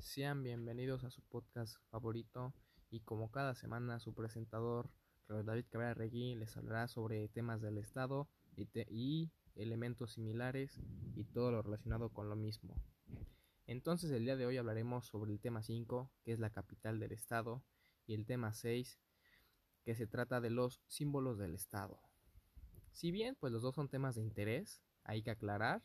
Sean bienvenidos a su podcast favorito y como cada semana su presentador David Cabrera Regui les hablará sobre temas del Estado y, y elementos similares y todo lo relacionado con lo mismo. Entonces el día de hoy hablaremos sobre el tema 5, que es la capital del Estado, y el tema 6, que se trata de los símbolos del Estado. Si bien pues los dos son temas de interés, hay que aclarar,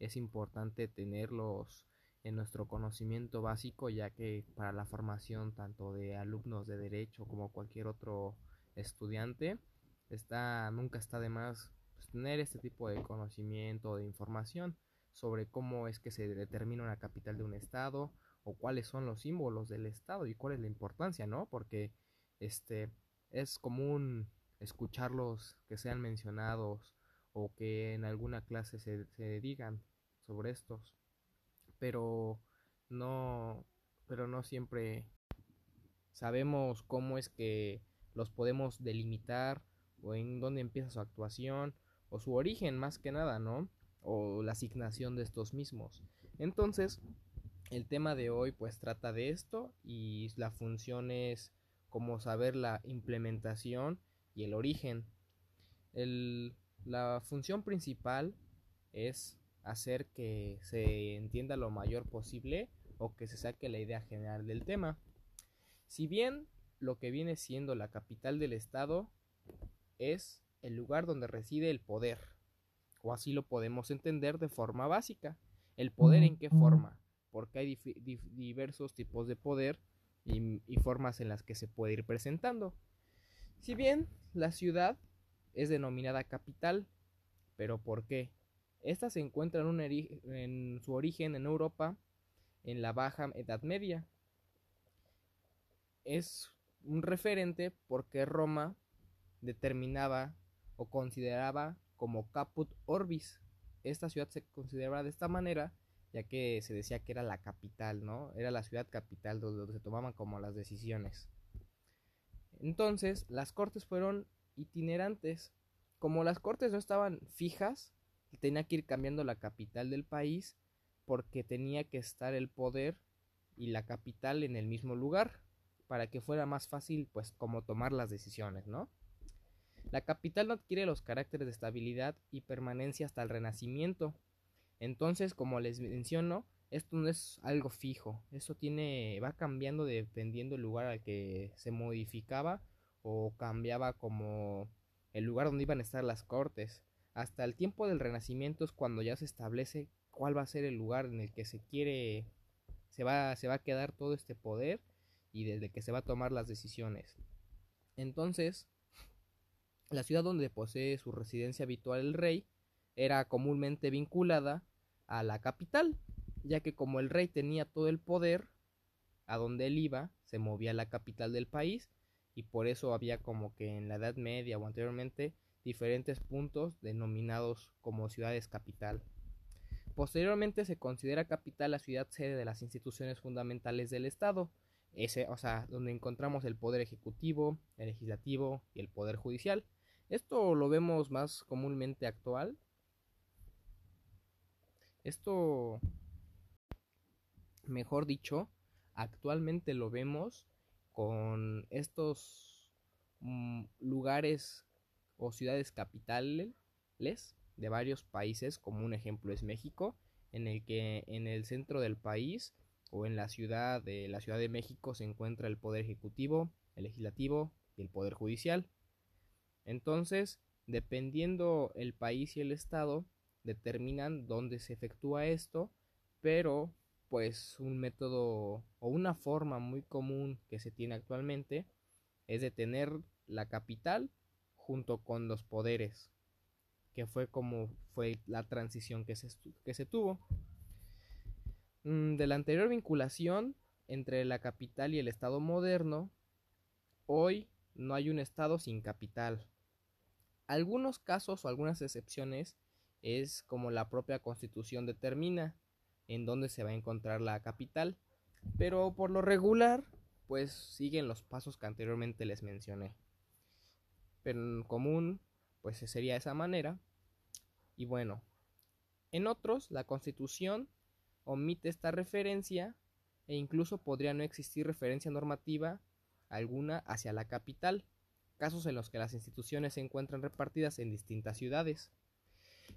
es importante tenerlos en nuestro conocimiento básico, ya que para la formación tanto de alumnos de derecho como cualquier otro estudiante, está, nunca está de más pues, tener este tipo de conocimiento, de información sobre cómo es que se determina una capital de un estado o cuáles son los símbolos del estado y cuál es la importancia, ¿no? Porque este es común escucharlos que sean mencionados o que en alguna clase se, se digan sobre estos, pero no, pero no siempre sabemos cómo es que los podemos delimitar o en dónde empieza su actuación o su origen más que nada, ¿no? O la asignación de estos mismos. Entonces, el tema de hoy pues trata de esto y la función es como saber la implementación y el origen. la función principal es hacer que se entienda lo mayor posible o que se saque la idea general del tema. Si bien lo que viene siendo la capital del estado es el lugar donde reside el poder, o así lo podemos entender de forma básica. ¿El poder en qué forma? Porque hay diversos tipos de poder y, y formas en las que se puede ir presentando. Si bien la ciudad es denominada capital, pero ¿por qué? Esta se encuentra en, en, su origen en Europa en la Baja Edad Media. Es un referente porque Roma determinaba o consideraba como Caput Orbis. Esta ciudad se consideraba de esta manera ya que se decía que era la capital, ¿no? Era la ciudad capital donde, se tomaban como las decisiones. Entonces, las cortes fueron itinerantes. Como las cortes no estaban fijas, tenía que ir cambiando la capital del país porque tenía que estar el poder y la capital en el mismo lugar para que fuera más fácil pues como tomar las decisiones, ¿no? La capital no adquiere los caracteres de estabilidad y permanencia hasta el Renacimiento. Entonces, como les menciono, esto no es algo fijo, eso tiene va cambiando dependiendo del lugar al que se modificaba o cambiaba como el lugar donde iban a estar las cortes. Hasta el tiempo del Renacimiento es cuando ya se establece cuál va a ser el lugar en el que se quiere se va se va a quedar todo este poder y desde que se va a tomar las decisiones. Entonces, la ciudad donde posee su residencia habitual el rey era comúnmente vinculada a la capital, ya que como el rey tenía todo el poder, a donde él iba se movía la capital del país y por eso había como que en la Edad Media o anteriormente diferentes puntos denominados como ciudades capital. Posteriormente se considera capital la ciudad sede de las instituciones fundamentales del Estado, ese, o sea, donde encontramos el poder ejecutivo, el legislativo y el poder judicial. Esto lo vemos más comúnmente actual. Esto, mejor dicho, actualmente lo vemos con estos mm, lugares o ciudades capitales de varios países, como un ejemplo es México, en el que en el centro del país o en la ciudad de la Ciudad de México se encuentra el poder ejecutivo, el legislativo y el poder judicial. Entonces, dependiendo el país y el estado, determinan dónde se efectúa esto, pero pues un método o una forma muy común que se tiene actualmente es de tener la capital junto con los poderes, que fue como fue la transición que se, que se tuvo. Mm, de la anterior vinculación entre la capital y el Estado moderno, hoy no hay un Estado sin capital. Algunos casos o algunas excepciones es como la propia constitución determina en dónde se va a encontrar la capital, pero por lo regular pues siguen los pasos que anteriormente les mencioné. Pero en común pues sería esa manera Y bueno, en otros la Constitución omite esta referencia e incluso podría no existir referencia normativa alguna hacia la capital, casos en los que las instituciones se encuentran repartidas en distintas ciudades.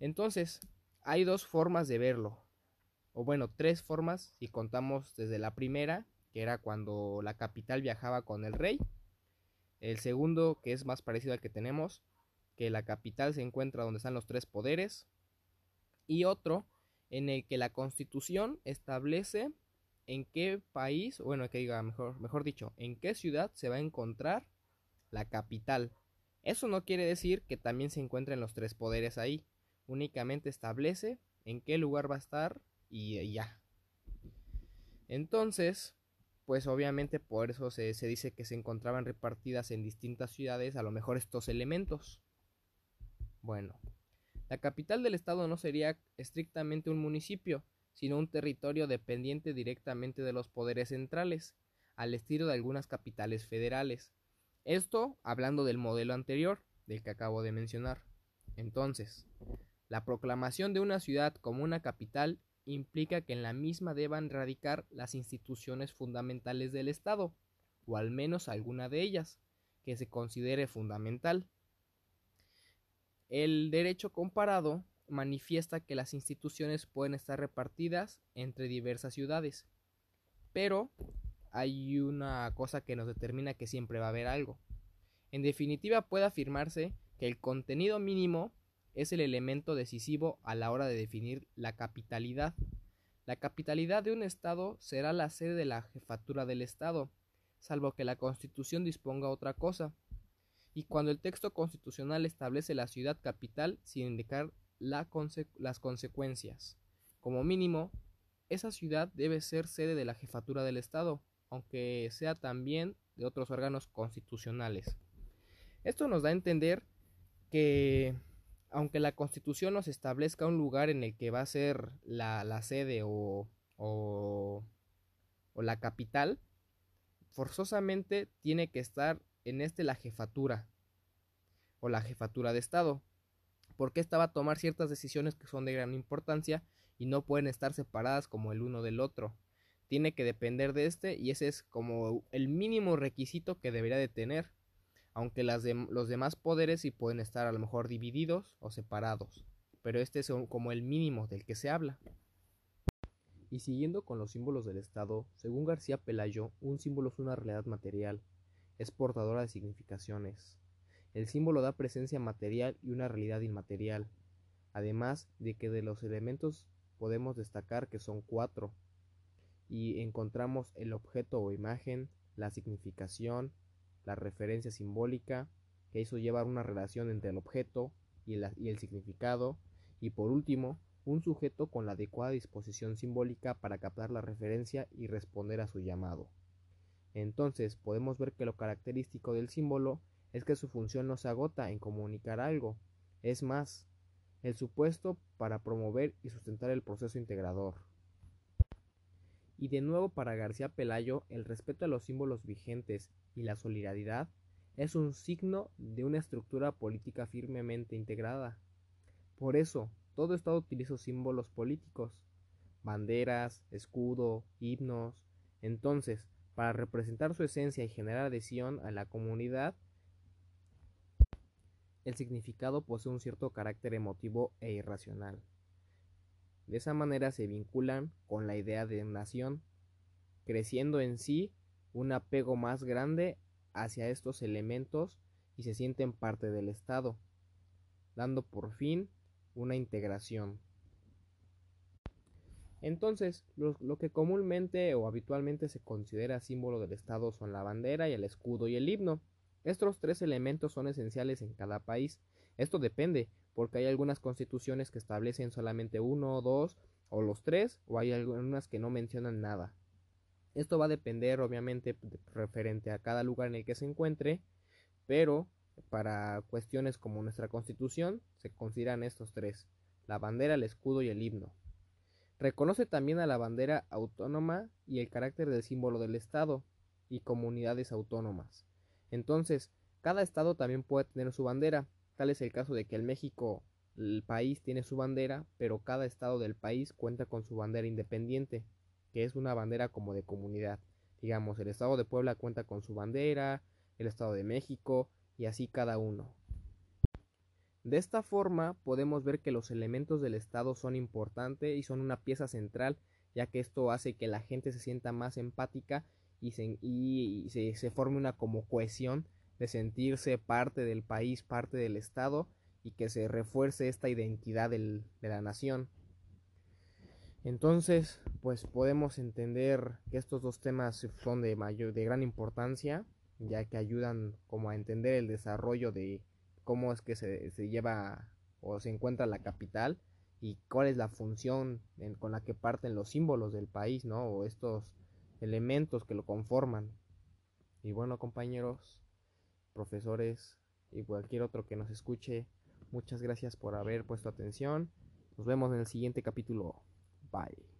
Entonces, hay dos formas de verlo, o bueno, tres formas si contamos desde la primera, que era cuando la capital viajaba con el rey, el segundo, que es más parecido al que tenemos, que la capital se encuentra donde están los tres poderes, y otro en el que la constitución establece en qué país, bueno, que diga mejor, mejor dicho, en qué ciudad se va a encontrar la capital. Eso no quiere decir que también se encuentren los tres poderes ahí, únicamente establece en qué lugar va a estar y ya. Entonces, pues obviamente por eso se, se, dice que se encontraban repartidas en distintas ciudades a lo mejor estos elementos. Bueno, la capital del estado no sería estrictamente un municipio, sino un territorio dependiente directamente de los poderes centrales, al estilo de algunas capitales federales. Esto hablando del modelo anterior, del que acabo de mencionar. Entonces, la proclamación de una ciudad como una capital implica que en la misma deban radicar las instituciones fundamentales del Estado, o al menos alguna de ellas, que se considere fundamental. El derecho comparado manifiesta que las instituciones pueden estar repartidas entre diversas ciudades, pero hay una cosa que nos determina que siempre va a haber algo. En definitiva, puede afirmarse que el contenido mínimo es el elemento decisivo a la hora de definir la capitalidad. La capitalidad de un Estado será la sede de la jefatura del Estado, salvo que la Constitución disponga otra cosa. Y cuando el texto constitucional establece la ciudad capital sin indicar las consecuencias. Como mínimo, esa ciudad debe ser sede de la jefatura del Estado, aunque sea también de otros órganos constitucionales. Esto nos da a entender que aunque la constitución nos establezca un lugar en el que va a ser la, sede o, o, o la capital, forzosamente tiene que estar en este la jefatura o la jefatura de Estado, porque esta va a tomar ciertas decisiones que son de gran importancia y no pueden estar separadas como el uno del otro. Tiene que depender de este y ese es como el mínimo requisito que debería de tener aunque los demás poderes sí pueden estar a lo mejor divididos o separados, pero este es como el mínimo del que se habla. Y siguiendo con los símbolos del Estado, según García Pelayo, un símbolo es una realidad material, es portadora de significaciones. El símbolo da presencia material y una realidad inmaterial, además de que de los elementos podemos destacar que son cuatro, y encontramos el objeto o imagen, la significación, la referencia simbólica, que eso lleva una relación entre el objeto y el significado, y por último, un sujeto con la adecuada disposición simbólica para captar la referencia y responder a su llamado. Entonces podemos ver que lo característico del símbolo es que su función no se agota en comunicar algo, es más, el supuesto para promover y sustentar el proceso integrador. Y de nuevo para García Pelayo, el respeto a los símbolos vigentes y la solidaridad es un signo de una estructura política firmemente integrada. Por eso, todo Estado utiliza símbolos políticos, banderas, escudo, himnos. Entonces, para representar su esencia y generar adhesión a la comunidad, el significado posee un cierto carácter emotivo e irracional. De esa manera se vinculan con la idea de nación, creciendo en sí un apego más grande hacia estos elementos y se sienten parte del Estado, dando por fin una integración. Entonces, lo, que comúnmente o habitualmente se considera símbolo del Estado son la bandera y el escudo y el himno. Estos tres elementos son esenciales en cada país. Esto depende, porque hay algunas constituciones que establecen solamente uno, dos o los tres, o hay algunas que no mencionan nada. Esto va a depender obviamente referente a cada lugar en el que se encuentre, pero para cuestiones como nuestra constitución se consideran estos tres, la bandera, el escudo y el himno. Reconoce también a la bandera autónoma y el carácter del símbolo del Estado y comunidades autónomas. Entonces, cada estado también puede tener su bandera, Tal es el caso de que el México el país tiene su bandera, pero cada estado del país cuenta con su bandera independiente, que es una bandera como de comunidad. Digamos, el estado de Puebla cuenta con su bandera, el estado de México y así cada uno. De esta forma podemos ver que los elementos del estado son importantes y son una pieza central, ya que esto hace que la gente se sienta más empática y se, y se forme una como cohesión de sentirse parte del país, parte del estado y que se refuerce esta identidad de la nación. Entonces, pues podemos entender que estos dos temas son de mayor, de gran importancia, ya que ayudan como a entender el desarrollo de cómo es que se, se lleva o se encuentra la capital y cuál es la función con la que parten los símbolos del país, ¿no? O estos elementos que lo conforman. Y bueno, compañeros, profesores y cualquier otro que nos escuche, Muchas gracias por haber puesto atención. Nos vemos en el siguiente capítulo. Bye.